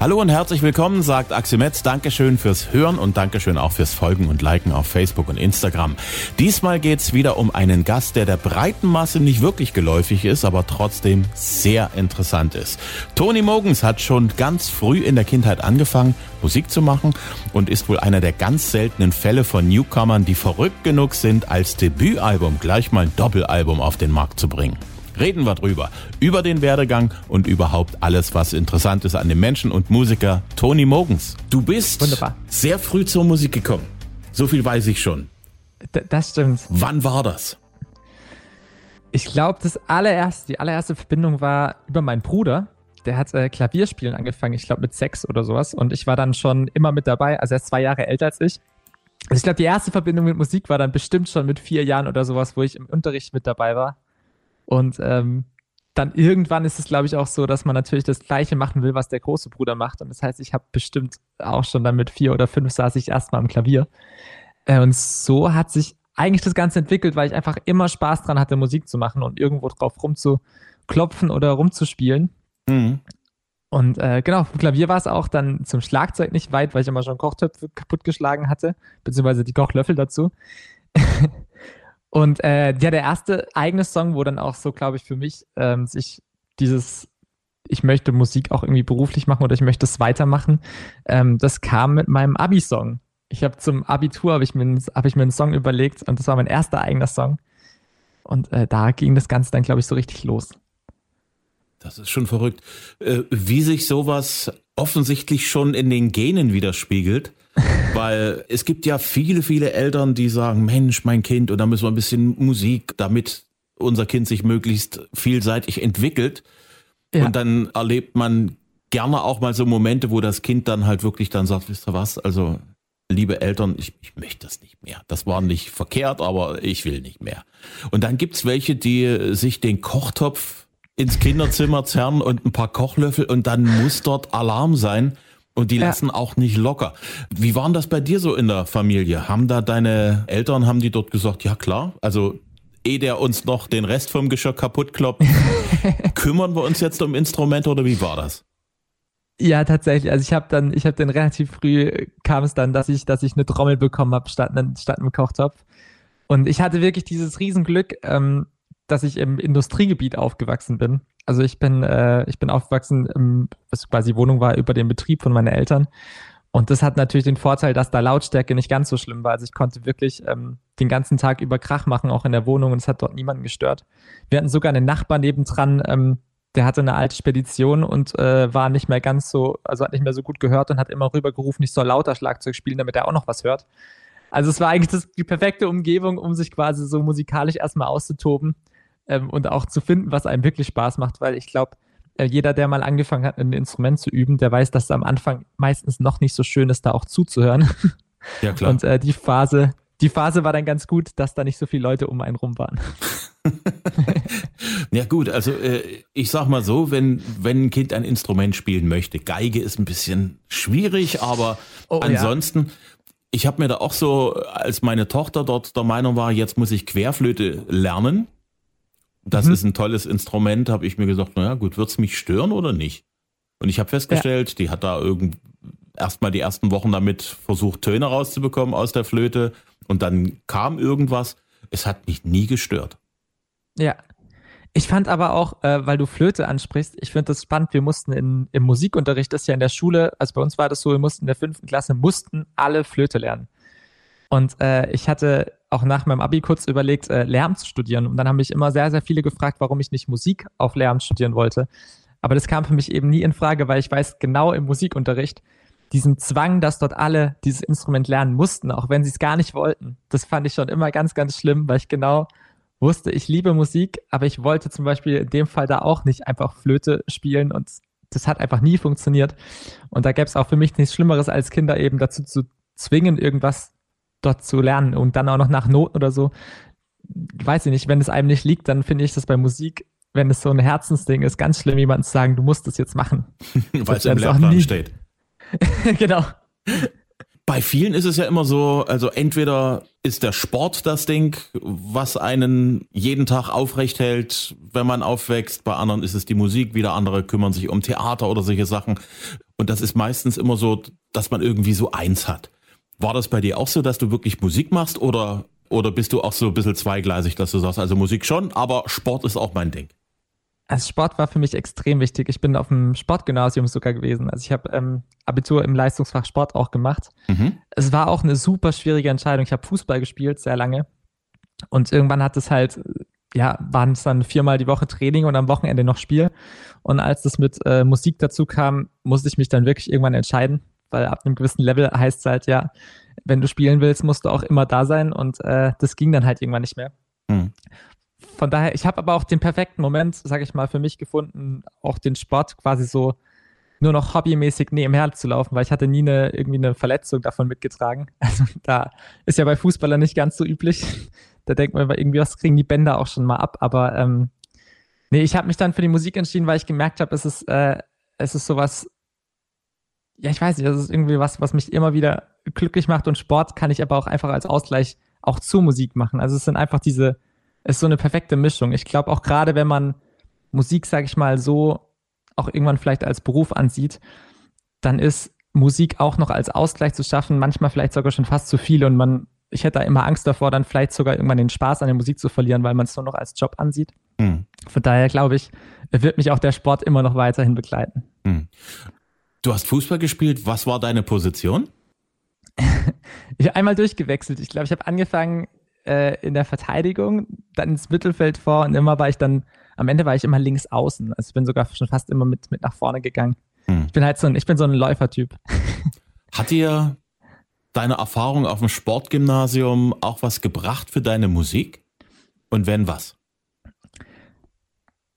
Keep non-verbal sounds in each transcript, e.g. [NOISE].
Hallo und herzlich willkommen, sagt Axel Metz. Dankeschön fürs Hören und Dankeschön auch fürs Folgen und Liken auf Facebook und Instagram. Diesmal geht's wieder um einen Gast, der der breiten Masse nicht wirklich geläufig ist, aber trotzdem sehr interessant ist. Tony Mogens hat schon ganz früh in der Kindheit angefangen, Musik zu machen und ist wohl einer der ganz seltenen Fälle von Newcomern, die verrückt genug sind, als Debütalbum gleich mal ein Doppelalbum auf den Markt zu bringen reden wir drüber. Über den Werdegang und überhaupt alles, was interessant ist an dem Menschen und Musiker Tony Mogens. Du bist Wunderbar. sehr früh zur Musik gekommen. So viel weiß ich schon. D das stimmt. Wann war das? Ich glaube, das allererste, die allererste Verbindung war über meinen Bruder. Der hat äh, Klavierspielen angefangen, ich glaube mit sechs oder sowas. Und ich war dann schon immer mit dabei. Also er ist zwei Jahre älter als ich. Also ich glaube, die erste Verbindung mit Musik war dann bestimmt schon mit vier Jahren oder sowas, wo ich im Unterricht mit dabei war. Und ähm, dann irgendwann ist es, glaube ich, auch so, dass man natürlich das Gleiche machen will, was der große Bruder macht. Und das heißt, ich habe bestimmt auch schon dann mit vier oder fünf saß ich erstmal am Klavier. Äh, und so hat sich eigentlich das Ganze entwickelt, weil ich einfach immer Spaß dran hatte, Musik zu machen und irgendwo drauf rumzuklopfen oder rumzuspielen. Mhm. Und äh, genau, vom Klavier war es auch dann zum Schlagzeug nicht weit, weil ich immer schon Kochtöpfe kaputtgeschlagen hatte, beziehungsweise die Kochlöffel dazu. [LAUGHS] Und äh, ja, der erste eigene Song, wo dann auch so, glaube ich, für mich ähm, sich dieses, ich möchte Musik auch irgendwie beruflich machen oder ich möchte es weitermachen, ähm, das kam mit meinem Abi-Song. Ich habe zum Abitur habe ich, mir, hab ich mir einen Song überlegt und das war mein erster eigener Song. Und äh, da ging das Ganze dann, glaube ich, so richtig los. Das ist schon verrückt, äh, wie sich sowas offensichtlich schon in den Genen widerspiegelt. [LAUGHS] Weil es gibt ja viele, viele Eltern, die sagen, Mensch, mein Kind, und da müssen wir ein bisschen Musik, damit unser Kind sich möglichst vielseitig entwickelt. Ja. Und dann erlebt man gerne auch mal so Momente, wo das Kind dann halt wirklich dann sagt, wisst ihr was, also liebe Eltern, ich, ich möchte das nicht mehr. Das war nicht verkehrt, aber ich will nicht mehr. Und dann gibt's welche, die sich den Kochtopf ins Kinderzimmer zerren und ein paar Kochlöffel und dann muss dort Alarm sein. Und die lassen ja. auch nicht locker. Wie waren das bei dir so in der Familie? Haben da deine Eltern, haben die dort gesagt, ja klar, also eh der uns noch den Rest vom Geschirr kaputt kloppt, [LAUGHS] kümmern wir uns jetzt um Instrumente oder wie war das? Ja, tatsächlich. Also ich habe dann, ich habe dann relativ früh kam es dann, dass ich, dass ich eine Trommel bekommen habe statt, statt einem Kochtopf. Und ich hatte wirklich dieses Riesenglück, ähm, dass ich im Industriegebiet aufgewachsen bin. Also ich bin, äh, ich bin aufgewachsen, im, was quasi Wohnung war über den Betrieb von meinen Eltern. Und das hat natürlich den Vorteil, dass da Lautstärke nicht ganz so schlimm war. Also ich konnte wirklich ähm, den ganzen Tag über Krach machen, auch in der Wohnung, und es hat dort niemanden gestört. Wir hatten sogar einen Nachbar nebendran, ähm, der hatte eine alte Spedition und äh, war nicht mehr ganz so, also hat nicht mehr so gut gehört und hat immer rübergerufen, ich soll lauter Schlagzeug spielen, damit er auch noch was hört. Also es war eigentlich das, die perfekte Umgebung, um sich quasi so musikalisch erstmal auszutoben ähm, und auch zu finden, was einem wirklich Spaß macht, weil ich glaube, äh, jeder, der mal angefangen hat, ein Instrument zu üben, der weiß, dass es am Anfang meistens noch nicht so schön ist, da auch zuzuhören. [LAUGHS] Ja, klar. Und äh, die Phase, die Phase war dann ganz gut, dass da nicht so viele Leute um einen rum waren. [LAUGHS] [LAUGHS] ja gut, also äh, ich sag mal so, wenn, wenn ein Kind ein Instrument spielen möchte, Geige ist ein bisschen schwierig, aber oh, ansonsten, ja. ich habe mir da auch so, als meine Tochter dort der Meinung war, jetzt muss ich Querflöte lernen, das mhm. ist ein tolles Instrument, habe ich mir gesagt, naja gut, wird's mich stören oder nicht? Und ich habe festgestellt, ja. die hat da irgend erstmal die ersten Wochen damit versucht, Töne rauszubekommen aus der Flöte und dann kam irgendwas. Es hat mich nie gestört. Ja. Ich fand aber auch, äh, weil du Flöte ansprichst, ich finde das spannend. Wir mussten in, im Musikunterricht, das ist ja in der Schule, also bei uns war das so, wir mussten in der fünften Klasse, mussten alle Flöte lernen. Und äh, ich hatte auch nach meinem Abi kurz überlegt, äh, Lärm zu studieren. Und dann haben mich immer sehr, sehr viele gefragt, warum ich nicht Musik auf Lärm studieren wollte. Aber das kam für mich eben nie in Frage, weil ich weiß genau im Musikunterricht, diesen Zwang, dass dort alle dieses Instrument lernen mussten, auch wenn sie es gar nicht wollten. Das fand ich schon immer ganz, ganz schlimm, weil ich genau wusste, ich liebe Musik, aber ich wollte zum Beispiel in dem Fall da auch nicht einfach Flöte spielen und das hat einfach nie funktioniert. Und da gäbe es auch für mich nichts Schlimmeres, als Kinder eben dazu zu zwingen, irgendwas dort zu lernen und dann auch noch nach Noten oder so. Weiß ich nicht, wenn es einem nicht liegt, dann finde ich das bei Musik, wenn es so ein Herzensding ist, ganz schlimm, jemandem zu sagen, du musst das jetzt machen. [LAUGHS] Weil es im Lehrplan steht. [LAUGHS] genau. Bei vielen ist es ja immer so, also entweder ist der Sport das Ding, was einen jeden Tag aufrecht hält, wenn man aufwächst. Bei anderen ist es die Musik, wieder andere kümmern sich um Theater oder solche Sachen. Und das ist meistens immer so, dass man irgendwie so eins hat. War das bei dir auch so, dass du wirklich Musik machst oder, oder bist du auch so ein bisschen zweigleisig, dass du sagst, also Musik schon, aber Sport ist auch mein Ding? Also Sport war für mich extrem wichtig. Ich bin auf dem Sportgymnasium sogar gewesen. Also ich habe ähm, Abitur im Leistungsfach Sport auch gemacht. Mhm. Es war auch eine super schwierige Entscheidung. Ich habe Fußball gespielt, sehr lange. Und irgendwann hat es halt, ja, waren es dann viermal die Woche Training und am Wochenende noch Spiel. Und als das mit äh, Musik dazu kam, musste ich mich dann wirklich irgendwann entscheiden, weil ab einem gewissen Level heißt es halt, ja, wenn du spielen willst, musst du auch immer da sein. Und äh, das ging dann halt irgendwann nicht mehr. Mhm von daher, ich habe aber auch den perfekten Moment, sage ich mal, für mich gefunden, auch den Sport quasi so nur noch hobbymäßig nebenher zu laufen, weil ich hatte nie eine, irgendwie eine Verletzung davon mitgetragen. [LAUGHS] Also da ist ja bei Fußballern nicht ganz so üblich. Da denkt man irgendwie, was kriegen die Bänder auch schon mal ab. Aber ähm, nee, ich habe mich dann für die Musik entschieden, weil ich gemerkt habe, es ist, äh, es ist sowas, ja, ich weiß nicht, es ist irgendwie was, was mich immer wieder glücklich macht und Sport kann ich aber auch einfach als Ausgleich auch zur Musik machen. Also es sind einfach diese, ist so eine perfekte Mischung. Ich glaube auch gerade, wenn man Musik, sage ich mal, so auch irgendwann vielleicht als Beruf ansieht, dann ist Musik auch noch als Ausgleich zu schaffen, manchmal vielleicht sogar schon fast zu viel und man, ich hätte da immer Angst davor, dann vielleicht sogar irgendwann den Spaß an der Musik zu verlieren, weil man es nur noch als Job ansieht. Mhm. Von daher glaube ich, wird mich auch der Sport immer noch weiterhin begleiten. Mhm. Du hast Fußball gespielt. Was war deine Position? [LAUGHS] ich habe einmal durchgewechselt. Ich glaube, ich habe angefangen äh, in der Verteidigung, dann ins Mittelfeld vor und immer war ich dann, am Ende war ich immer links außen. Also ich bin sogar schon fast immer mit, mit nach vorne gegangen. Hm. Ich bin halt so ein, ich bin so ein Läufertyp. [LAUGHS] Hat dir deine Erfahrung auf dem Sportgymnasium auch was gebracht für deine Musik? Und wenn was?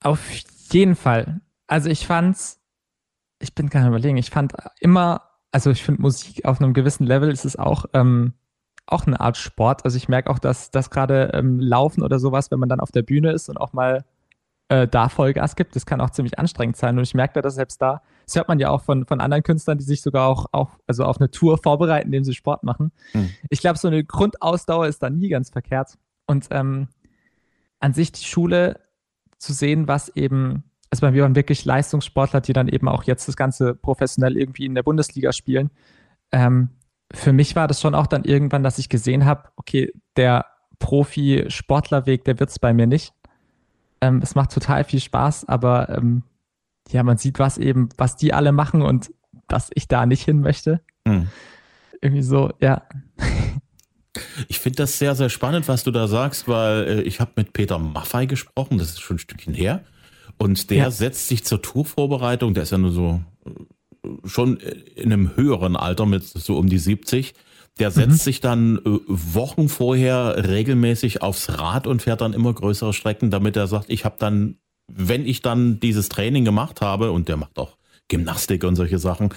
Auf jeden Fall. Also ich fand's, ich bin gar nicht überlegen, ich fand immer, also ich finde Musik auf einem gewissen Level ist es auch ähm, auch eine Art Sport. Also ich merke auch, dass das gerade ähm, Laufen oder sowas, wenn man dann auf der Bühne ist und auch mal äh, da Vollgas gibt, das kann auch ziemlich anstrengend sein. Und ich merke dass selbst da, das hört man ja auch von, von anderen Künstlern, die sich sogar auch, auch also auf eine Tour vorbereiten, indem sie Sport machen. Mhm. Ich glaube, so eine Grundausdauer ist da nie ganz verkehrt. Und ähm, an sich die Schule zu sehen, was eben, also wir waren wirklich Leistungssportler, die dann eben auch jetzt das Ganze professionell irgendwie in der Bundesliga spielen. Ähm, für mich war das schon auch dann irgendwann, dass ich gesehen habe, okay, der Profi-Sportlerweg, der wird es bei mir nicht. Ähm, es macht total viel Spaß, aber ähm, ja, man sieht was eben, was die alle machen und dass ich da nicht hin möchte. Hm. Irgendwie so, ja. Ich finde das sehr, sehr spannend, was du da sagst, weil äh, ich habe mit Peter Maffei gesprochen, das ist schon ein Stückchen her. Und der ja. setzt sich zur Tourvorbereitung, der ist ja nur so äh, schon in einem höheren Alter mit so um die 70, der setzt mhm. sich dann äh, Wochen vorher regelmäßig aufs Rad und fährt dann immer größere Strecken, damit er sagt, ich habe dann, wenn ich dann dieses Training gemacht habe, und der macht auch Gymnastik und solche Sachen,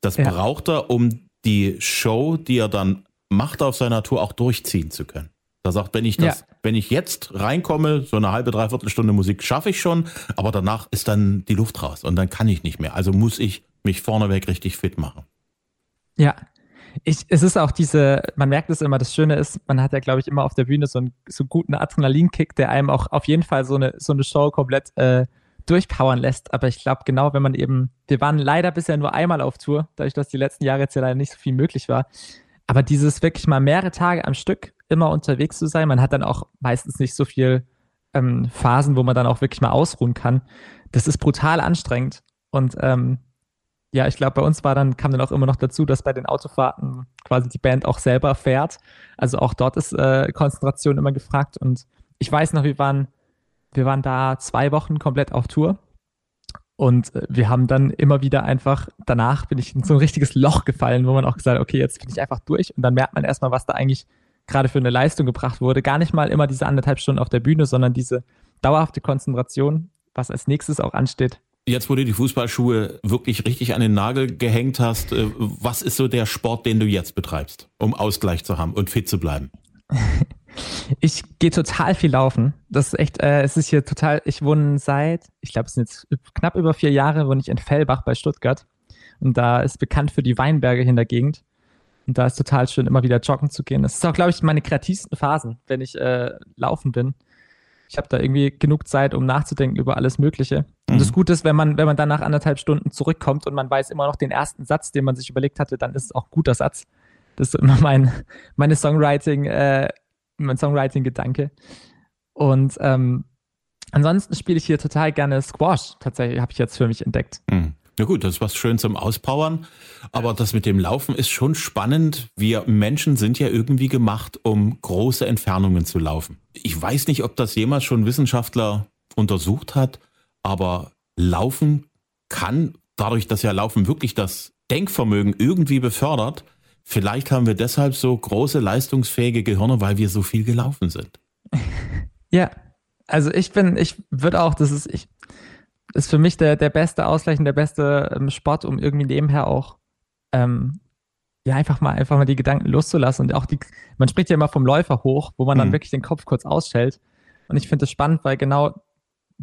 das ja. braucht er, um die Show, die er dann macht auf seiner Tour, auch durchziehen zu können. Da sagt, wenn ich das, ja. wenn ich jetzt reinkomme, so eine halbe, dreiviertel Stunde Musik schaffe ich schon, aber danach ist dann die Luft raus und dann kann ich nicht mehr. Also muss ich mich vorneweg richtig fit machen. Ja, ich, es ist auch diese, man merkt es immer, das Schöne ist, man hat ja, glaube ich, immer auf der Bühne so einen so guten Adrenalinkick, der einem auch auf jeden Fall so eine, so eine Show komplett äh, durchpowern lässt. Aber ich glaube, genau, wenn man eben, wir waren leider bisher nur einmal auf Tour, dadurch, dass die letzten Jahre jetzt ja leider nicht so viel möglich war. Aber dieses wirklich mal mehrere Tage am Stück immer unterwegs zu sein, man hat dann auch meistens nicht so viel ähm, Phasen, wo man dann auch wirklich mal ausruhen kann. Das ist brutal anstrengend. Und ähm, ja, ich glaube, bei uns war dann, kam dann auch immer noch dazu, dass bei den Autofahrten quasi die Band auch selber fährt. Also auch dort ist äh, Konzentration immer gefragt. Und ich weiß noch, wir waren, wir waren da zwei Wochen komplett auf Tour. Und äh, wir haben dann immer wieder einfach, danach bin ich in so ein richtiges Loch gefallen, wo man auch gesagt hat, okay, jetzt bin ich einfach durch. Und dann merkt man erstmal, was da eigentlich gerade für eine Leistung gebracht wurde. Gar nicht mal immer diese anderthalb Stunden auf der Bühne, sondern diese dauerhafte Konzentration, was als nächstes auch ansteht, Jetzt, wo du die Fußballschuhe wirklich richtig an den Nagel gehängt hast, äh, was ist so der Sport, den du jetzt betreibst, um Ausgleich zu haben und fit zu bleiben? [LAUGHS] Ich gehe total viel laufen. Das ist echt, äh, es ist hier total, ich wohne seit, ich glaube, es sind jetzt knapp über vier Jahre, wohne ich in Fellbach bei Stuttgart. Und da ist bekannt für die Weinberge in der Gegend. Und da ist total schön, immer wieder joggen zu gehen. Das ist auch, glaube ich, meine kreativsten Phasen, wenn ich äh, laufen bin. Ich habe da irgendwie genug Zeit, um nachzudenken über alles Mögliche. Und Mhm. das Gute ist, wenn man, wenn man dann nach anderthalb Stunden zurückkommt und man weiß immer noch den ersten Satz, den man sich überlegt hatte, dann ist es auch ein guter Satz. Das ist immer mein, meine Songwriting, äh, mein Songwriting-Gedanke. Und ähm, ansonsten spiele ich hier total gerne Squash. Tatsächlich habe ich jetzt für mich entdeckt. Hm. Ja gut, das ist was schön zum Auspowern. Aber das mit dem Laufen ist schon spannend. Wir Menschen sind ja irgendwie gemacht, um große Entfernungen zu laufen. Ich weiß nicht, ob das jemals schon Wissenschaftler untersucht hat, aber Laufen kann, dadurch, dass ja Laufen wirklich das Denkvermögen irgendwie befördert, vielleicht haben wir deshalb so große leistungsfähige Gehirne, weil wir so viel gelaufen sind. [LAUGHS] Ja, also ich bin, ich würde auch, das ist, ich, ist für mich der, der beste Ausgleich und der beste ähm, Sport, um irgendwie nebenher auch, ähm, ja, einfach mal, einfach mal die Gedanken loszulassen und auch die, man spricht ja immer vom Läufer hoch, wo man dann Mhm. wirklich den Kopf kurz ausschält. Und ich finde das spannend, weil genau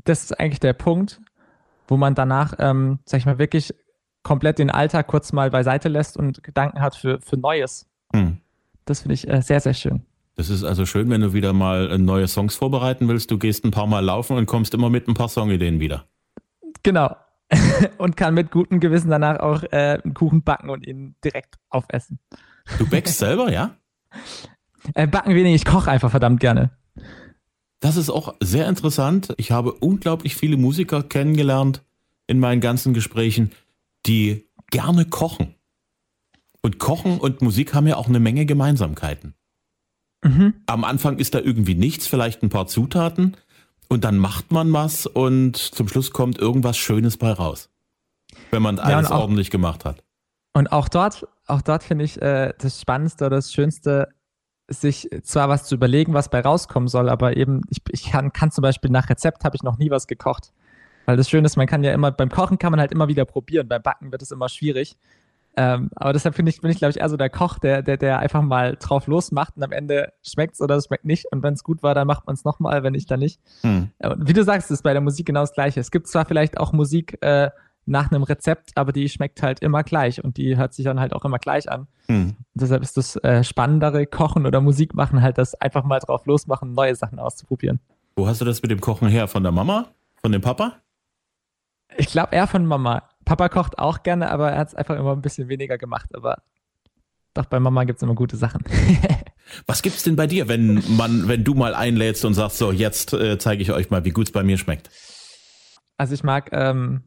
das ist eigentlich der Punkt, wo man danach, ähm, sag ich mal, wirklich komplett den Alltag kurz mal beiseite lässt und Gedanken hat für, für Neues. Hm. Das finde ich äh, sehr, sehr schön. Das ist also schön, wenn du wieder mal äh, neue Songs vorbereiten willst. Du gehst ein paar Mal laufen und kommst immer mit ein paar Songideen wieder. Genau. [LAUGHS] und kann mit gutem Gewissen danach auch äh, einen Kuchen backen und ihn direkt aufessen. Du backst selber, ja? [LAUGHS] Äh, backen wenig, ich koche einfach verdammt gerne. Das ist auch sehr interessant. Ich habe unglaublich viele Musiker kennengelernt in meinen ganzen Gesprächen, die gerne kochen. Und Kochen und Musik haben ja auch eine Menge Gemeinsamkeiten. Mhm. Am Anfang ist da irgendwie nichts, vielleicht ein paar Zutaten und dann macht man was und zum Schluss kommt irgendwas Schönes bei raus. Wenn man Ja, alles und auch- ordentlich gemacht hat. Und auch dort, auch dort finde ich äh, das Spannendste oder das Schönste, sich zwar was zu überlegen, was bei rauskommen soll, aber eben, ich, ich kann, kann zum Beispiel nach Rezept habe ich noch nie was gekocht. Weil das Schöne ist, man kann ja immer, beim Kochen kann man halt immer wieder probieren, beim Backen wird es immer schwierig. Ähm, aber deshalb finde ich, bin ich, glaube ich, eher so der Koch, der, der, der einfach mal drauf losmacht und am Ende schmeckt es oder es schmeckt nicht. Und wenn es gut war, dann macht man es nochmal, wenn nicht, dann nicht. Hm. Äh, Und wie du sagst, ist bei der Musik genau das Gleiche. Es gibt zwar vielleicht auch Musik äh, nach einem Rezept, aber die schmeckt halt immer gleich und die hört sich dann halt auch immer gleich an. Hm. Deshalb ist das äh, spannendere Kochen oder Musik machen halt das einfach mal drauf losmachen, neue Sachen auszuprobieren. Wo hast du das mit dem Kochen her? Von der Mama? Von dem Papa? Ich glaube eher von Mama. Papa kocht auch gerne, aber er hat es einfach immer ein bisschen weniger gemacht. Aber doch bei Mama gibt es immer gute Sachen. [LAUGHS] Was gibt's denn bei dir, wenn man, wenn du mal einlädst und sagst, so jetzt äh, zeige ich euch mal, wie gut's bei mir schmeckt? also ich mag ähm,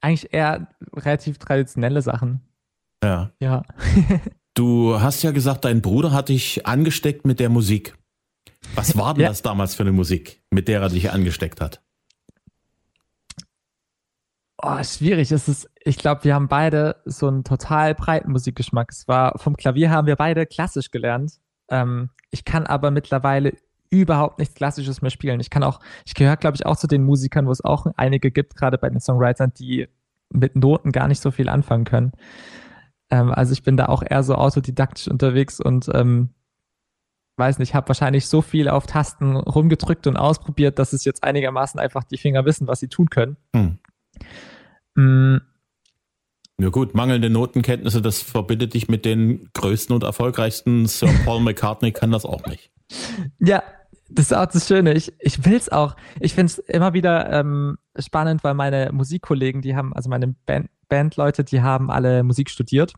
eigentlich eher relativ traditionelle Sachen. Ja. Ja. [LAUGHS] Du hast ja gesagt, dein Bruder hat dich angesteckt mit der Musik. Was war denn Ja. das damals für eine Musik, mit der er dich angesteckt hat? Oh, schwierig. Es ist, ich glaube, wir haben beide so einen total breiten Musikgeschmack. Es war, vom Klavier haben wir beide klassisch gelernt. Ähm, ich kann aber mittlerweile überhaupt nichts Klassisches mehr spielen. Ich kann auch, ich gehöre, glaube ich, auch zu den Musikern, wo es auch einige gibt, gerade bei den Songwritern, die mit Noten gar nicht so viel anfangen können. Ähm, also ich bin da auch eher so autodidaktisch unterwegs und ähm, weiß nicht, habe wahrscheinlich so viel auf Tasten rumgedrückt und ausprobiert, dass es jetzt einigermaßen einfach die Finger wissen, was sie tun können. Hm. Mm, Ja gut, mangelnde Notenkenntnisse, das verbindet dich mit den größten und erfolgreichsten. Sir Paul [LAUGHS] McCartney kann das auch nicht. Ja, das ist auch das Schöne. Ich, ich will es auch. Ich finde es immer wieder ähm, spannend, weil meine Musikkollegen, die haben, also meine Band, Bandleute, die haben alle Musik studiert.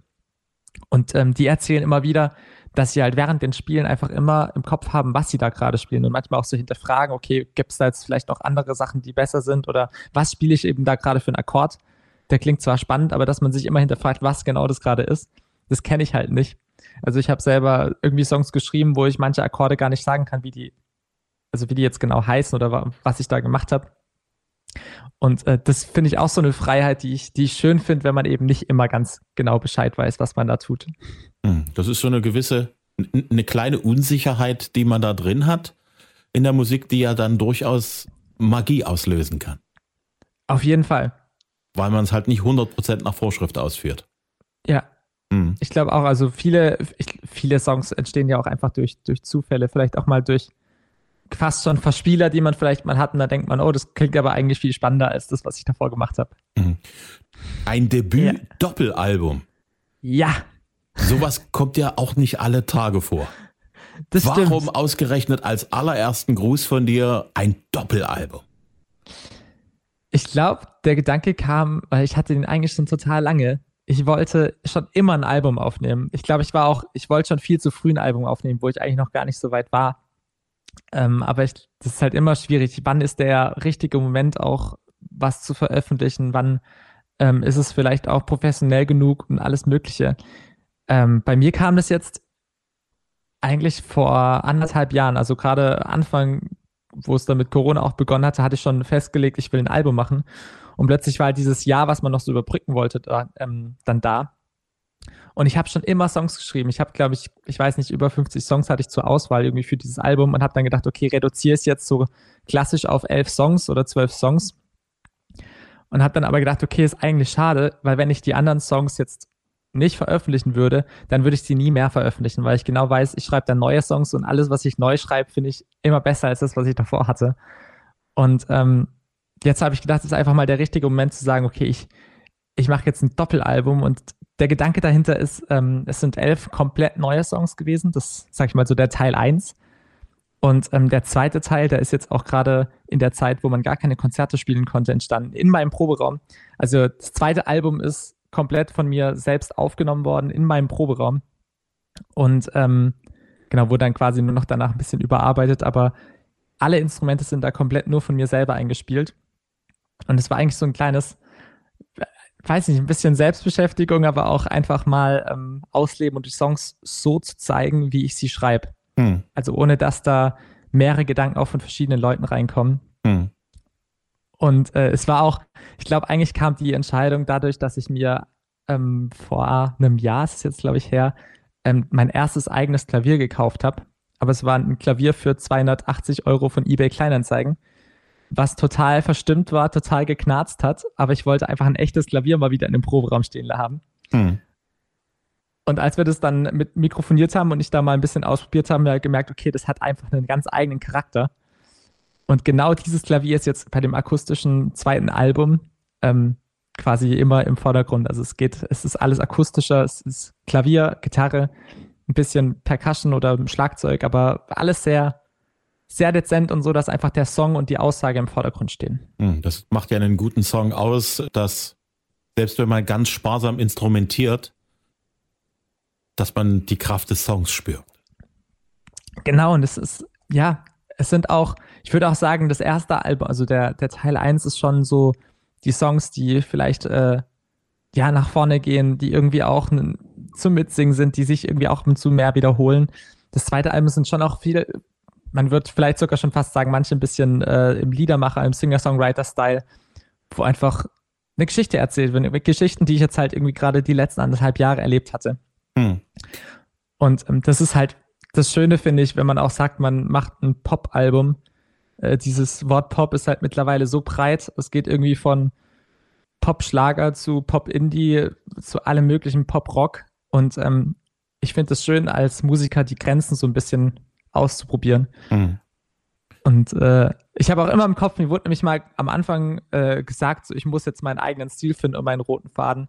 Und ähm, die erzählen immer wieder, dass sie halt während den Spielen einfach immer im Kopf haben, was sie da gerade spielen und manchmal auch so hinterfragen, okay, gibt es da jetzt vielleicht noch andere Sachen, die besser sind oder was spiele ich eben da gerade für einen Akkord? Der klingt zwar spannend, aber dass man sich immer hinterfragt, was genau das gerade ist, das kenne ich halt nicht. Also ich habe selber irgendwie Songs geschrieben, wo ich manche Akkorde gar nicht sagen kann, wie die, also wie die jetzt genau heißen oder wa was ich da gemacht habe. Und äh, das finde ich auch so eine Freiheit, die ich, die ich schön finde, wenn man eben nicht immer ganz genau Bescheid weiß, was man da tut. Hm, Das ist so eine gewisse, eine kleine Unsicherheit, die man da drin hat in der Musik, die ja dann durchaus Magie auslösen kann, Auf jeden Fall. Weil man es halt nicht 100% nach Vorschrift ausführt. Ja, Hm. ich glaube auch, also viele, viele Songs entstehen ja auch einfach durch, durch Zufälle, vielleicht auch mal durch fast schon Verspieler, die man vielleicht mal hat und da denkt man, oh, das klingt aber eigentlich viel spannender als das, was ich davor gemacht habe. Ein Debüt-Doppelalbum. Ja, Sowas kommt ja auch nicht alle Tage vor. Das Warum stimmt. ausgerechnet als allerersten Gruß von dir ein Doppelalbum? Ich glaube, der Gedanke kam, weil ich hatte den eigentlich schon total lange. Ich wollte schon immer ein Album aufnehmen. Ich glaube, ich war auch, ich wollte schon viel zu früh ein Album aufnehmen, wo ich eigentlich noch gar nicht so weit war. Ähm, aber ich, das ist halt immer schwierig. Wann ist der richtige Moment auch, was zu veröffentlichen? Wann ähm, ist es vielleicht auch professionell genug und alles Mögliche? Ähm, bei mir kam das jetzt eigentlich vor anderthalb Jahren, also gerade Anfang, wo es dann mit Corona auch begonnen hatte, hatte ich schon festgelegt, ich will ein Album machen. Und plötzlich war halt dieses Jahr, was man noch so überbrücken wollte, da, ähm, dann da. Und ich habe schon immer Songs geschrieben. Ich habe, glaube ich, ich weiß nicht, über 50 Songs hatte ich zur Auswahl irgendwie für dieses Album und habe dann gedacht, okay, reduziere es jetzt so klassisch auf elf Songs oder zwölf Songs. Und habe dann aber gedacht, okay, ist eigentlich schade, weil wenn ich die anderen Songs jetzt nicht veröffentlichen würde, dann würde ich sie nie mehr veröffentlichen, weil ich genau weiß, ich schreibe dann neue Songs und alles, was ich neu schreibe, finde ich immer besser als das, was ich davor hatte. Und ähm, jetzt habe ich gedacht, es ist einfach mal der richtige Moment zu sagen, okay, ich, ich mache jetzt ein Doppelalbum und der Gedanke dahinter ist, ähm, es sind elf komplett neue Songs gewesen. Das sag ich mal so der Teil eins Und ähm, der zweite Teil, der ist jetzt auch gerade in der Zeit, wo man gar keine Konzerte spielen konnte, entstanden, in meinem Proberaum. Also das zweite Album ist komplett von mir selbst aufgenommen worden in meinem Proberaum. Und ähm, genau, wurde dann quasi nur noch danach ein bisschen überarbeitet, aber alle Instrumente sind da komplett nur von mir selber eingespielt. Und es war eigentlich so ein kleines, weiß nicht, ein bisschen Selbstbeschäftigung, aber auch einfach mal ähm, ausleben und die Songs so zu zeigen, wie ich sie schreibe. Hm. Also ohne dass da mehrere Gedanken auch von verschiedenen Leuten reinkommen. Hm. Und äh, es war auch, ich glaube, eigentlich kam die Entscheidung dadurch, dass ich mir ähm, vor einem Jahr, ist jetzt glaube ich her, ähm, mein erstes eigenes Klavier gekauft habe. Aber es war ein Klavier für 280 Euro von eBay Kleinanzeigen, was total verstimmt war, total geknarzt hat. Aber ich wollte einfach ein echtes Klavier mal wieder in dem Proberaum stehen haben. Hm. Und als wir das dann mit mikrofoniert haben und ich da mal ein bisschen ausprobiert haben, haben wir gemerkt, okay, das hat einfach einen ganz eigenen Charakter. Und genau dieses Klavier ist jetzt bei dem akustischen zweiten Album ähm, quasi immer im Vordergrund. Also es geht, es ist alles akustischer, es ist Klavier, Gitarre, ein bisschen Percussion oder Schlagzeug, aber alles sehr, sehr dezent und so, dass einfach der Song und die Aussage im Vordergrund stehen. Hm, das macht ja einen guten Song aus, dass selbst wenn man ganz sparsam instrumentiert, dass man die Kraft des Songs spürt. Genau, und es ist, ja, es sind auch, ich würde auch sagen, das erste Album, also der, der Teil 1 ist schon so die Songs, die vielleicht äh, ja nach vorne gehen, die irgendwie auch zum Mitsingen sind, die sich irgendwie auch zu mehr wiederholen. Das zweite Album sind schon auch viele, man wird vielleicht sogar schon fast sagen, manche ein bisschen äh, im Liedermacher, im Singer-Songwriter-Style, wo einfach eine Geschichte erzählt wird. Mit Geschichten, die ich jetzt halt irgendwie gerade die letzten anderthalb Jahre erlebt hatte. Hm. Und ähm, das ist halt das Schöne, finde ich, wenn man auch sagt, man macht ein Pop-Album. Äh, dieses Wort Pop ist halt mittlerweile so breit. Es geht irgendwie von Pop-Schlager zu Pop-Indie zu allem möglichen Pop-Rock. Und ähm, ich finde es schön, als Musiker die Grenzen so ein bisschen auszuprobieren. Mhm. Und äh, ich habe auch immer im Kopf, mir wurde nämlich mal am Anfang äh, gesagt, so, ich muss jetzt meinen eigenen Stil finden und meinen roten Faden.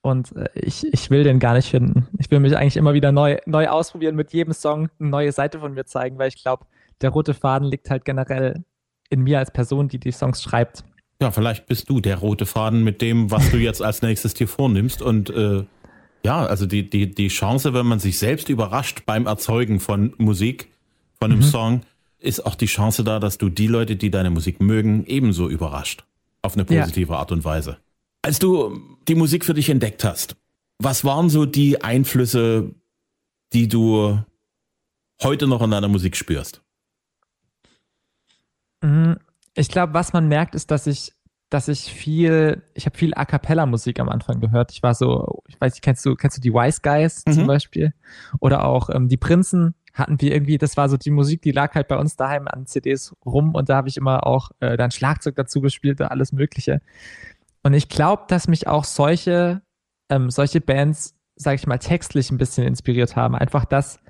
Und äh, ich, ich will den gar nicht finden. Ich will mich eigentlich immer wieder neu, neu ausprobieren, mit jedem Song eine neue Seite von mir zeigen, weil ich glaube, der rote Faden liegt halt generell in mir als Person, die die Songs schreibt. Ja, vielleicht bist du der rote Faden mit dem, was du jetzt als nächstes dir vornimmst. Und äh, ja, also die, die, die Chance, wenn man sich selbst überrascht beim Erzeugen von Musik, von einem mhm. Song, ist auch die Chance da, dass du die Leute, die deine Musik mögen, ebenso überrascht. Auf eine positive ja. Art und Weise. Als du die Musik für dich entdeckt hast, was waren so die Einflüsse, die du heute noch in deiner Musik spürst? Mhm. Ich glaube, was man merkt, ist, dass ich, dass ich viel, ich habe viel A cappella Musik am Anfang gehört. Ich war so, ich weiß nicht, kennst du, kennst du die Wise Guys mhm. zum Beispiel? Oder auch ähm, die Prinzen hatten wir irgendwie, das war so die Musik, die lag halt bei uns daheim an CDs rum und da habe ich immer auch äh, dann Schlagzeug dazu gespielt und alles Mögliche. Und ich glaube, dass mich auch solche, ähm, solche Bands, sage ich mal, textlich ein bisschen inspiriert haben. Einfach das,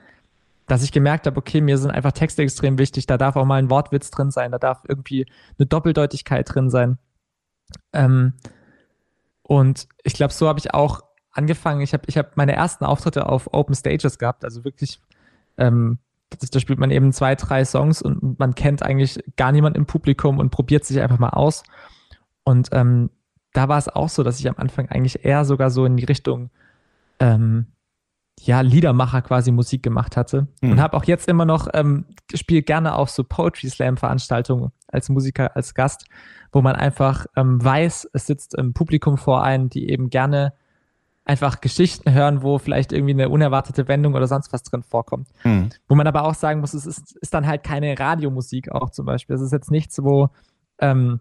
dass ich gemerkt habe, okay, mir sind einfach Texte extrem wichtig. Da darf auch mal ein Wortwitz drin sein, da darf irgendwie eine Doppeldeutigkeit drin sein. Ähm, und ich glaube, so habe ich auch angefangen, ich habe ich hab meine ersten Auftritte auf Open Stages gehabt, also wirklich, ähm, da spielt man eben zwei, drei Songs und man kennt eigentlich gar niemand im Publikum und probiert sich einfach mal aus. Und ähm, da war es auch so, dass ich am Anfang eigentlich eher sogar so in die Richtung ähm, ja, Liedermacher quasi Musik gemacht hatte. Mhm. Und habe auch jetzt immer noch, ähm, spiele gerne auch so Poetry Slam Veranstaltungen als Musiker, als Gast, wo man einfach ähm, weiß, es sitzt im Publikum vor einem, die eben gerne einfach Geschichten hören, wo vielleicht irgendwie eine unerwartete Wendung oder sonst was drin vorkommt. Mhm. Wo man aber auch sagen muss, es ist, ist dann halt keine Radiomusik auch zum Beispiel. Es ist jetzt nichts, wo, ähm,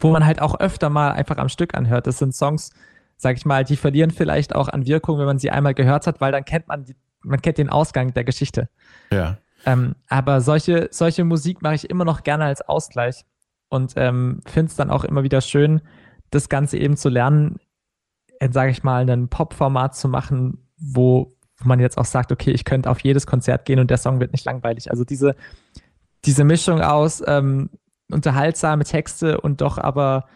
wo man halt auch öfter mal einfach am Stück anhört. Das sind Songs, sag ich mal, die verlieren vielleicht auch an Wirkung, wenn man sie einmal gehört hat, weil dann kennt man die, man kennt den Ausgang der Geschichte. Ja. Ähm, aber solche, solche Musik mache ich immer noch gerne als Ausgleich und ähm, finde es dann auch immer wieder schön, das Ganze eben zu lernen, in, sage ich mal, ein Pop-Format zu machen, wo, wo man jetzt auch sagt, okay, ich könnte auf jedes Konzert gehen und der Song wird nicht langweilig. Also diese, diese Mischung aus ähm, unterhaltsame Texte und doch aber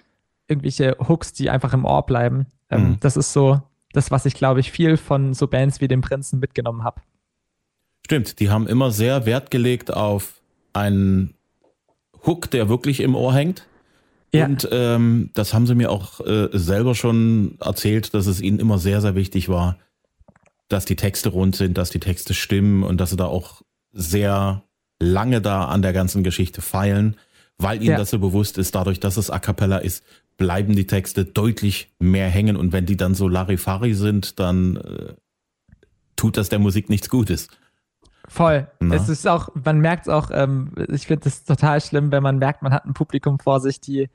irgendwelche Hooks, die einfach im Ohr bleiben. Ähm, mhm. Das ist so das, was ich, glaube ich, viel von so Bands wie dem Prinzen mitgenommen habe. Stimmt, die haben immer sehr Wert gelegt auf einen Hook, der wirklich im Ohr hängt. Ja. Und ähm, das haben sie mir auch äh, selber schon erzählt, dass es ihnen immer sehr, sehr wichtig war, dass die Texte rund sind, dass die Texte stimmen und dass sie da auch sehr lange da an der ganzen Geschichte feilen, weil ihnen ja. das so bewusst ist, dadurch, dass es A cappella ist, bleiben die Texte deutlich mehr hängen und wenn die dann so Larifari sind, dann äh, tut das der Musik nichts Gutes. Voll. Na? Es ist auch, man merkt es auch, ähm, ich finde es total schlimm, wenn man merkt, man hat ein Publikum vor sich, die,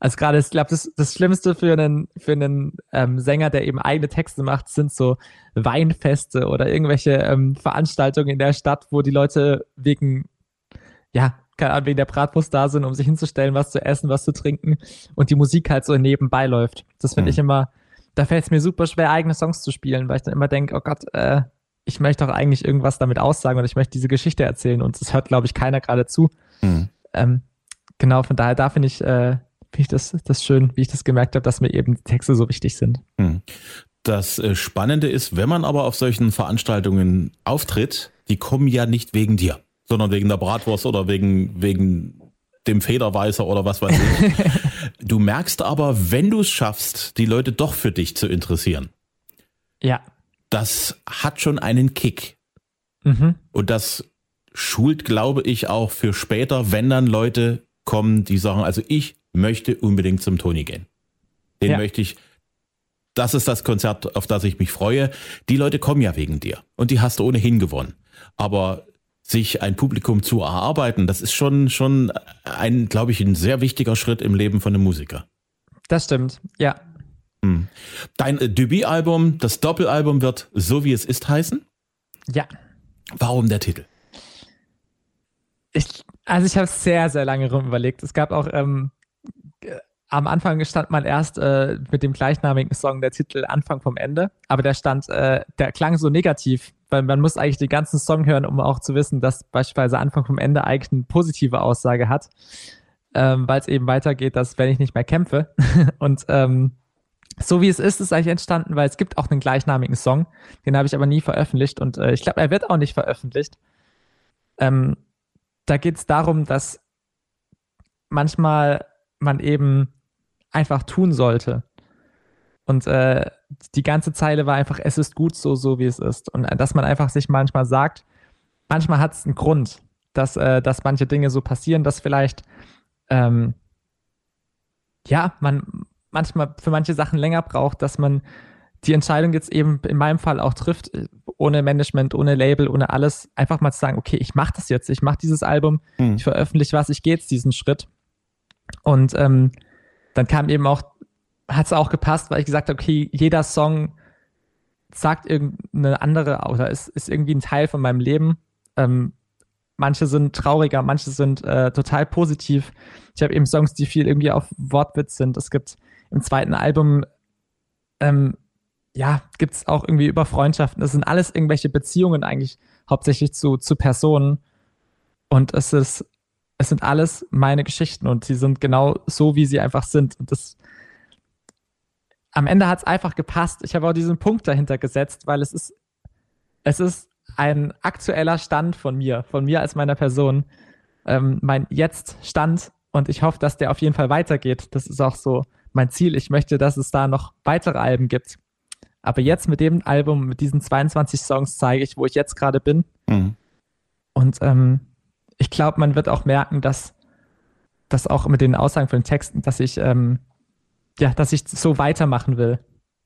also gerade, ich glaube, das, das Schlimmste für einen, für einen ähm, Sänger, der eben eigene Texte macht, sind so Weinfeste oder irgendwelche ähm, Veranstaltungen in der Stadt, wo die Leute wegen, ja, keine Ahnung, wegen der Bratwurst da sind, um sich hinzustellen, was zu essen, was zu trinken und die Musik halt so nebenbei läuft. Das finde mhm. ich immer, da fällt es mir super schwer, eigene Songs zu spielen, weil ich dann immer denke, oh Gott, äh, ich möchte doch eigentlich irgendwas damit aussagen und ich möchte diese Geschichte erzählen und es hört, glaube ich, keiner gerade zu. Mhm. Ähm, genau, von daher, da finde ich, äh, find ich das, das schön, wie ich das gemerkt habe, dass mir eben die Texte so wichtig sind. Mhm. Das äh, Spannende ist, wenn man aber auf solchen Veranstaltungen auftritt, die kommen ja nicht wegen dir, sondern wegen der Bratwurst oder wegen, wegen dem Federweißer oder was weiß ich. [LAUGHS] du merkst aber, wenn du es schaffst, die Leute doch für dich zu interessieren. Ja das hat schon einen Kick. Mhm. Und das schult, glaube ich, auch für später, wenn dann Leute kommen, die sagen, also ich möchte unbedingt zum Toni gehen. Den ja. möchte ich, das ist das Konzert, auf das ich mich freue. Die Leute kommen ja wegen dir und die hast du ohnehin gewonnen. Aber sich ein Publikum zu erarbeiten, das ist schon, schon ein, glaube ich, ein sehr wichtiger Schritt im Leben von einem Musiker. Das stimmt, ja. Hm. Dein äh, Debütalbum, das Doppelalbum wird So wie es ist heißen? Ja. Warum der Titel? Ich, also ich habe sehr, sehr lange rum überlegt. Es gab auch ähm, äh, am Anfang stand man erst äh, mit dem gleichnamigen Song der Titel Anfang vom Ende, aber der stand, äh, der klang so negativ, weil man muss eigentlich den ganzen Song hören, um auch zu wissen, dass beispielsweise Anfang vom Ende eigentlich eine positive Aussage hat, ähm, weil es eben weitergeht, dass wenn ich nicht mehr kämpfe. [LAUGHS] Und ähm, so wie es ist, ist eigentlich entstanden, weil es gibt auch einen gleichnamigen Song, den habe ich aber nie veröffentlicht und äh, ich glaube, er wird auch nicht veröffentlicht. Ähm, da geht es darum, dass manchmal man eben einfach tun sollte. Und äh, die ganze Zeile war einfach, es ist gut so, so wie es ist. Und äh, dass man einfach sich manchmal sagt, manchmal hat es einen Grund, dass, äh, dass manche Dinge so passieren, dass vielleicht ähm, ja, man, manchmal für manche Sachen länger braucht, dass man die Entscheidung jetzt eben in meinem Fall auch trifft, ohne Management, ohne Label, ohne alles, einfach mal zu sagen, okay, ich mache das jetzt, ich mache dieses Album, mhm. ich veröffentliche was, ich gehe jetzt diesen Schritt. Und ähm, dann kam eben auch, hat es auch gepasst, weil ich gesagt habe, okay, jeder Song sagt irgendeine andere oder ist, ist irgendwie ein Teil von meinem Leben. Ähm, manche sind trauriger, manche sind äh, total positiv. Ich habe eben Songs, die viel irgendwie auf Wortwitz sind. Es gibt im zweiten Album, ähm, ja, gibt es auch irgendwie über Freundschaften. Das sind alles irgendwelche Beziehungen eigentlich hauptsächlich zu, zu Personen. Und es ist, es sind alles meine Geschichten und sie sind genau so, wie sie einfach sind. Und das am Ende hat es einfach gepasst. Ich habe auch diesen Punkt dahinter gesetzt, weil es ist, es ist ein aktueller Stand von mir, von mir als meiner Person, ähm, mein Jetzt-Stand und ich hoffe, dass der auf jeden Fall weitergeht. Das ist auch so mein Ziel. Ich möchte, dass es da noch weitere Alben gibt. Aber jetzt mit dem Album, mit diesen 22 Songs zeige ich, wo ich jetzt gerade bin. Mhm. Und ähm, ich glaube, man wird auch merken, dass das auch mit den Aussagen von den Texten, dass ich ähm, ja, dass ich so weitermachen will.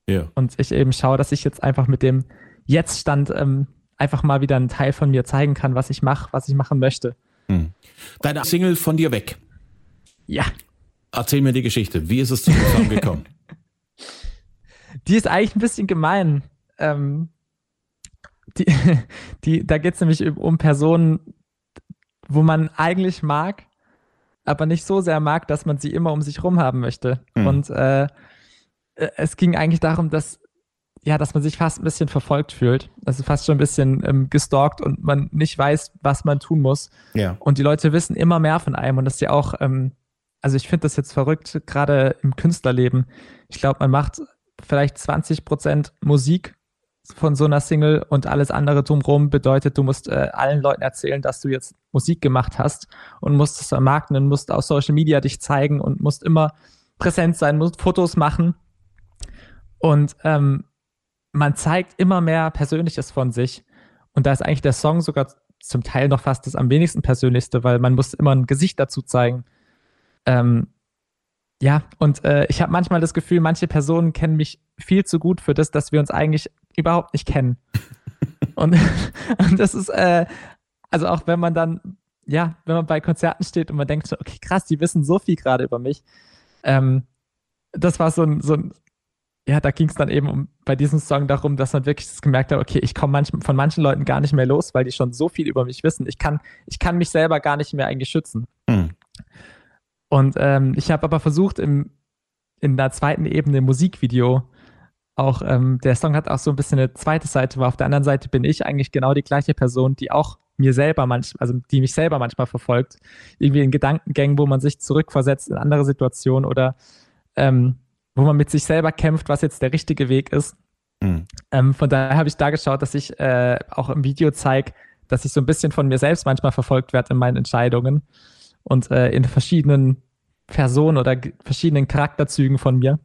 Ja. Und ich eben schaue, dass ich jetzt einfach mit dem Jetzt-Stand ähm, einfach mal wieder einen Teil von mir zeigen kann, was ich mache, was ich machen möchte. Hm. Deine Single von dir weg. Ja. Erzähl mir die Geschichte. Wie ist es zum Song gekommen? [LAUGHS] die ist eigentlich ein bisschen gemein. Ähm, die, [LAUGHS] die, da geht es nämlich um Personen, wo man eigentlich mag, aber nicht so sehr mag, dass man sie immer um sich rum haben möchte. Mhm. Und äh, äh, es ging eigentlich darum, dass ja, dass man sich fast ein bisschen verfolgt fühlt. Also fast schon ein bisschen ähm, gestalkt und man nicht weiß, was man tun muss. Ja. Und die Leute wissen immer mehr von einem. Und das ist ja auch, ähm, also ich finde das jetzt verrückt, gerade im Künstlerleben. Ich glaube, man macht vielleicht 20 Prozent Musik von so einer Single und alles andere drumherum bedeutet, du musst äh, allen Leuten erzählen, dass du jetzt Musik gemacht hast und musst es vermarkten und musst auf Social Media dich zeigen und musst immer präsent sein, musst Fotos machen. Und ähm, man zeigt immer mehr Persönliches von sich. Und da ist eigentlich der Song sogar zum Teil noch fast das am wenigsten Persönlichste, weil man muss immer ein Gesicht dazu zeigen. Ähm, ja, und äh, ich habe manchmal das Gefühl, manche Personen kennen mich viel zu gut für das, dass wir uns eigentlich überhaupt nicht kennen. [LAUGHS] und, und das ist, äh, also auch wenn man dann, ja, wenn man bei Konzerten steht und man denkt, okay, krass, die wissen so viel gerade über mich. Ähm, das war so ein, so ein, ja, da ging es dann eben um, bei diesem Song darum, dass man wirklich das gemerkt hat, okay, ich komme manch, von manchen Leuten gar nicht mehr los, weil die schon so viel über mich wissen. Ich kann, ich kann mich selber gar nicht mehr eigentlich schützen. Mhm. Und ähm, ich habe aber versucht, im, in der zweiten Ebene im Musikvideo auch, ähm, der Song hat auch so ein bisschen eine zweite Seite, weil auf der anderen Seite bin ich eigentlich genau die gleiche Person, die auch mir selber manchmal, also die mich selber manchmal verfolgt, irgendwie in Gedankengängen, wo man sich zurückversetzt in andere Situationen oder ähm, wo man mit sich selber kämpft, was jetzt der richtige Weg ist. Mhm. Ähm, von daher habe ich da geschaut, dass ich äh, auch im Video zeige, dass ich so ein bisschen von mir selbst manchmal verfolgt werde in meinen Entscheidungen und äh, in verschiedenen Personen oder verschiedenen Charakterzügen von mir.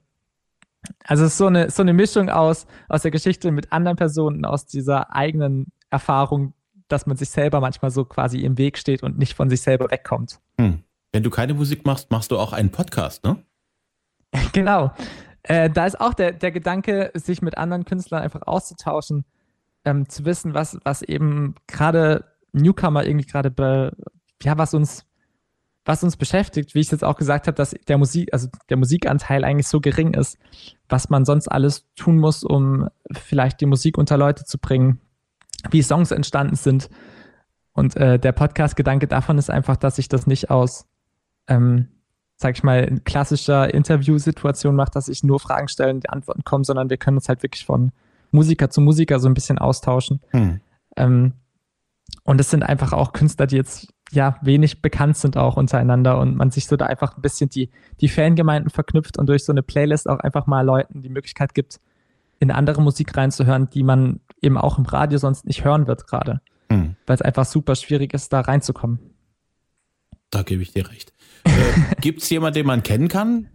Also es ist so eine, so eine Mischung aus, aus der Geschichte mit anderen Personen, aus dieser eigenen Erfahrung, dass man sich selber manchmal so quasi im Weg steht und nicht von sich selber wegkommt. Hm. Wenn du keine Musik machst, machst du auch einen Podcast, ne? [LAUGHS] Genau. Äh, da ist auch der, der Gedanke, sich mit anderen Künstlern einfach auszutauschen, ähm, zu wissen, was, was eben gerade Newcomer irgendwie gerade, ja, was uns was uns beschäftigt, wie ich jetzt auch gesagt habe, dass der Musik, also der Musikanteil eigentlich so gering ist, was man sonst alles tun muss, um vielleicht die Musik unter Leute zu bringen, wie Songs entstanden sind. Und äh, der Podcast-Gedanke davon ist einfach, dass ich das nicht aus, ähm, sag ich mal, in klassischer Interviewsituation mache, dass ich nur Fragen stelle und die Antworten kommen, sondern wir können uns halt wirklich von Musiker zu Musiker so ein bisschen austauschen. Hm. Ähm, und es sind einfach auch Künstler, die jetzt ja wenig bekannt sind auch untereinander und man sich so da einfach ein bisschen die, die Fangemeinden verknüpft und durch so eine Playlist auch einfach mal Leuten die Möglichkeit gibt, in andere Musik reinzuhören, die man eben auch im Radio sonst nicht hören wird gerade. Mhm. Weil es einfach super schwierig ist, da reinzukommen. Da gebe ich dir recht. äh, [LAUGHS] Gibt es jemanden, den man kennen kann,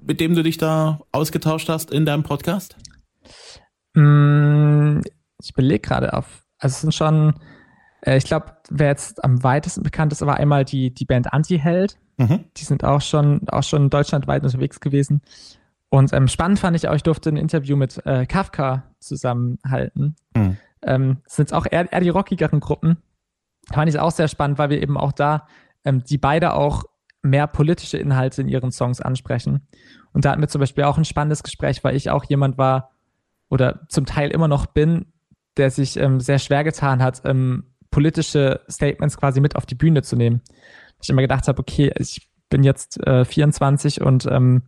mit dem du dich da ausgetauscht hast in deinem Podcast? Mm, ich belege gerade auf, also es sind schon äh, ich glaube, wer jetzt am weitesten bekannt ist, war einmal die, die Band Anti-Held. Mhm. Die sind auch schon, auch schon deutschlandweit unterwegs gewesen. Und ähm, spannend fand ich auch, ich durfte ein Interview mit äh, Kafka zusammenhalten. Mhm. Ähm, sind auch eher, eher die rockigeren Gruppen. Fand ich auch sehr spannend, weil wir eben auch da, ähm, die beide auch mehr politische Inhalte in ihren Songs ansprechen. Und da hatten wir zum Beispiel auch ein spannendes Gespräch, weil ich auch jemand war oder zum Teil immer noch bin, der sich ähm, sehr schwer getan hat, ähm, politische Statements quasi mit auf die Bühne zu nehmen. Ich immer gedacht habe, okay, ich bin jetzt äh, 24 und ähm,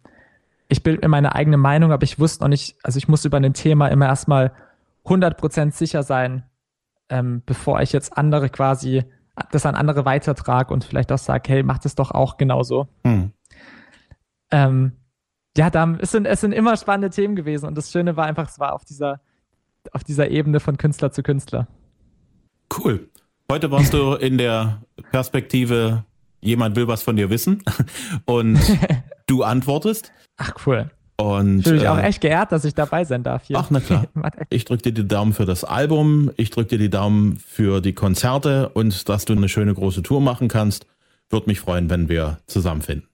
ich bilde mir meine eigene Meinung, aber ich wusste noch nicht, also ich muss über ein Thema immer erstmal 100% sicher sein, ähm, bevor ich jetzt andere quasi, das an andere weitertrage und vielleicht auch sage, hey, mach das doch auch genauso. Hm. Ähm, ja, da, es, sind, es sind immer spannende Themen gewesen und das Schöne war einfach, es war auf dieser, auf dieser Ebene von Künstler zu Künstler. Cool. Heute warst du in der Perspektive, jemand will was von dir wissen [LAUGHS] und [LAUGHS] du antwortest. Ach, cool. Und, ich fühle mich äh, auch echt geehrt, dass ich dabei sein darf hier. Ach, na klar. [LAUGHS] Ich drücke dir die Daumen für das Album, ich drücke dir die Daumen für die Konzerte und dass du eine schöne große Tour machen kannst. Würde mich freuen, wenn wir zusammenfinden.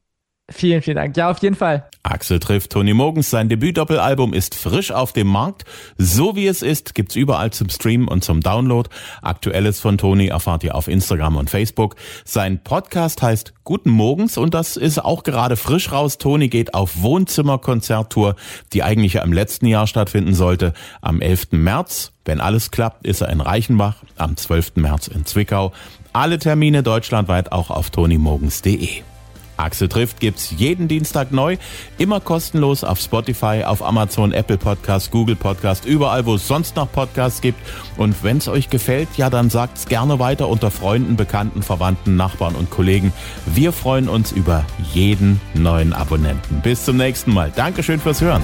Vielen, vielen Dank. Ja, auf jeden Fall. Axel trifft Toni Mogens. Sein Debütdoppelalbum ist frisch auf dem Markt. So wie es ist, gibt's überall zum Streamen und zum Download. Aktuelles von Toni erfahrt ihr auf Instagram und Facebook. Sein Podcast heißt Guten Morgens und das ist auch gerade frisch raus. Toni geht auf Wohnzimmerkonzerttour, die eigentlich ja im letzten Jahr stattfinden sollte. Am 11. März, wenn alles klappt, ist er in Reichenbach. Am 12. März in Zwickau. Alle Termine deutschlandweit auch auf tonimogens.de. Axel trifft gibt's jeden Dienstag neu, immer kostenlos auf Spotify, auf Amazon, Apple Podcast, Google Podcast, überall, wo es sonst noch Podcasts gibt. Und wenn's euch gefällt, ja, dann sagt's gerne weiter unter Freunden, Bekannten, Verwandten, Nachbarn und Kollegen. Wir freuen uns über jeden neuen Abonnenten. Bis zum nächsten Mal. Dankeschön fürs Hören.